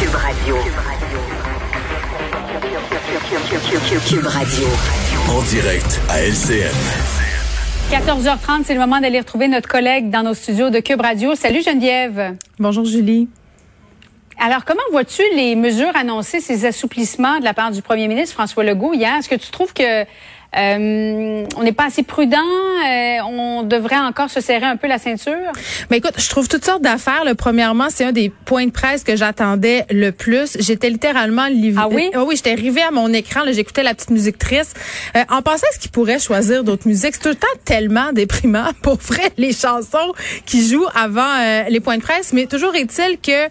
Cube Radio. Cube Radio. En direct à LCN. 14h30, c'est le moment d'aller retrouver notre collègue dans nos studios de Cube Radio. Salut Geneviève. Bonjour Julie. Alors, comment vois-tu les mesures annoncées, ces assouplissements de la part du premier ministre François Legault hier? Est-ce que tu trouves que euh, on n'est pas assez prudent. Euh, on devrait encore se serrer un peu la ceinture. Mais écoute, je trouve toutes sortes d'affaires. Le premièrement, c'est un des points de presse que j'attendais le plus. J'étais littéralement livrée. Ah oui? oui, j'étais arrivée à mon écran. J'écoutais la petite musique triste. Euh, en pensant à ce qu'il pourrait choisir d'autres musiques, c'est tout le temps tellement déprimant. Pour vrai, les chansons qui jouent avant euh, les points de presse. Mais toujours est-il que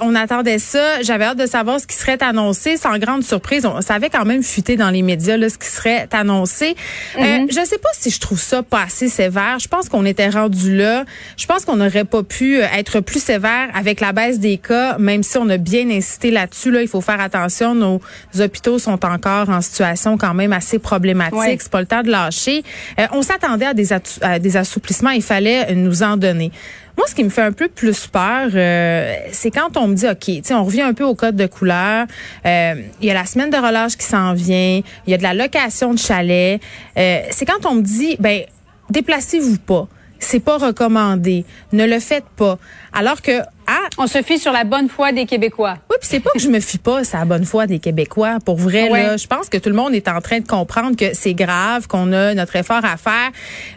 on attendait ça. J'avais hâte de savoir ce qui serait annoncé. Sans grande surprise, on savait quand même fuiter dans les médias là, ce qui serait annoncé annoncé. Euh, je sais pas si je trouve ça pas assez sévère. Je pense qu'on était rendu là. Je pense qu'on n'aurait pas pu euh, être plus sévère avec la baisse des cas, même si on a bien incité là-dessus. Là, il faut faire attention. Nos hôpitaux sont encore en situation quand même assez problématique. C'est pas le temps de lâcher. Euh, on s'attendait à des, à des assouplissements. Il fallait nous en donner. Moi, ce qui me fait un peu plus peur, euh, c'est quand on me dit, OK, on revient un peu au code de couleur. Euh, il y a la semaine de relâche qui s'en vient. Il y a de la location de chalet. Euh, c'est quand on me dit, ben, déplacez-vous pas. C'est pas recommandé. Ne le faites pas. Alors que ah, on se fie sur la bonne foi des Québécois. Oui, puis c'est pas que je me fie pas sur la bonne foi des Québécois. Pour vrai, là, je pense que tout le monde est en train de comprendre que c'est grave, qu'on a notre effort à faire.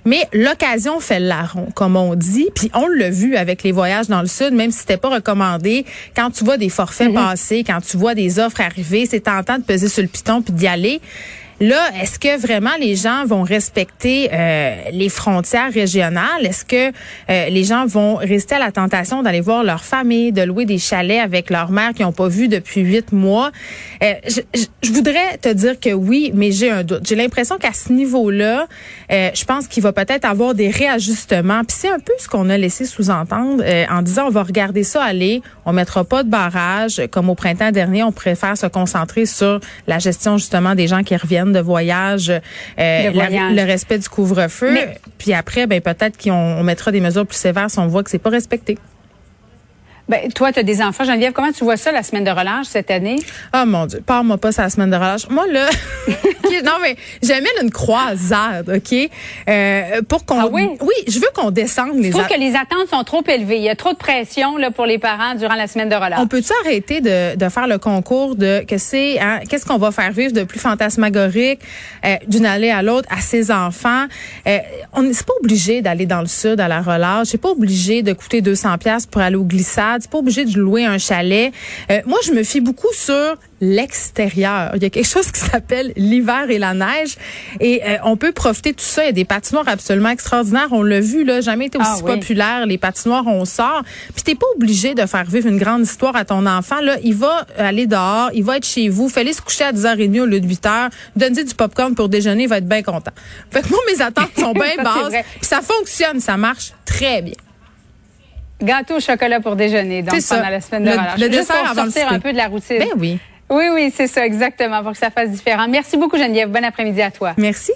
Mais l'occasion fait le larron, comme on dit. Puis on l'a vu avec les voyages dans le Sud, même si c'était pas recommandé. Quand tu vois des forfaits mm-hmm. passer, quand tu vois des offres arriver, c'est tentant de peser sur le piton puis d'y aller. Là, est-ce que vraiment les gens vont respecter euh, les frontières régionales? Est-ce que euh, les gens vont rester à la tentation d'aller voir leur famille, de louer des chalets avec leur mère qui n'ont pas vu depuis huit mois? Euh, je, je, voudrais te dire que oui, mais j'ai un doute. J'ai l'impression qu'à ce niveau-là, je pense qu'il va peut-être avoir des réajustements. Puis c'est un peu ce qu'on a laissé sous-entendre en disant on va regarder ça aller, on mettra pas de barrage comme au printemps dernier. On préfère se concentrer sur la gestion justement des gens qui reviennent de voyage, euh, le respect du couvre-feu. Puis après, ben peut-être qu'on mettra des mesures plus sévères si on voit que c'est pas respecté. Ben, toi, tu as des enfants, Geneviève. Comment tu vois ça, la semaine de relâche cette année? Ah, mon Dieu. Parle-moi pas la semaine de relâche. Moi, là, non, mais j'amène une croisade, OK? Euh, pour qu'on. Ah oui? Oui, je veux qu'on descende les Je trouve que les attentes sont trop élevées. Il y a trop de pression, là, pour les parents durant la semaine de relâche. On peut-tu arrêter de, de faire le concours de, que c'est, hein, qu'est-ce qu'on va faire vivre de plus fantasmagorique, euh, d'une allée à l'autre à ses enfants? Euh, on n'est pas obligé d'aller dans le sud à la relâche. C'est pas obligé de coûter 200 pièces pour aller au glissade c'est pas obligé de louer un chalet. Euh, moi, je me fie beaucoup sur l'extérieur. Il y a quelque chose qui s'appelle l'hiver et la neige et euh, on peut profiter de tout ça. Il y a des patinoires absolument extraordinaires. On l'a vu là, jamais été aussi ah populaire. Les patinoires, on sort. Puis t'es pas obligé de faire vivre une grande histoire à ton enfant. Là, il va aller dehors, il va être chez vous. Fallait se coucher à 10h30 au lieu de 8h. Donnez du popcorn pour déjeuner, il va être bien content. Fait que moi, mes attentes sont bien basses. Puis ça fonctionne, ça marche très bien. Gâteau au chocolat pour déjeuner, donc pendant la semaine de relâche. Le dessert pour sortir un peu de la routine. Ben oui. Oui, oui, c'est ça, exactement, pour que ça fasse différent. Merci beaucoup, Geneviève. Bon après-midi à toi. Merci.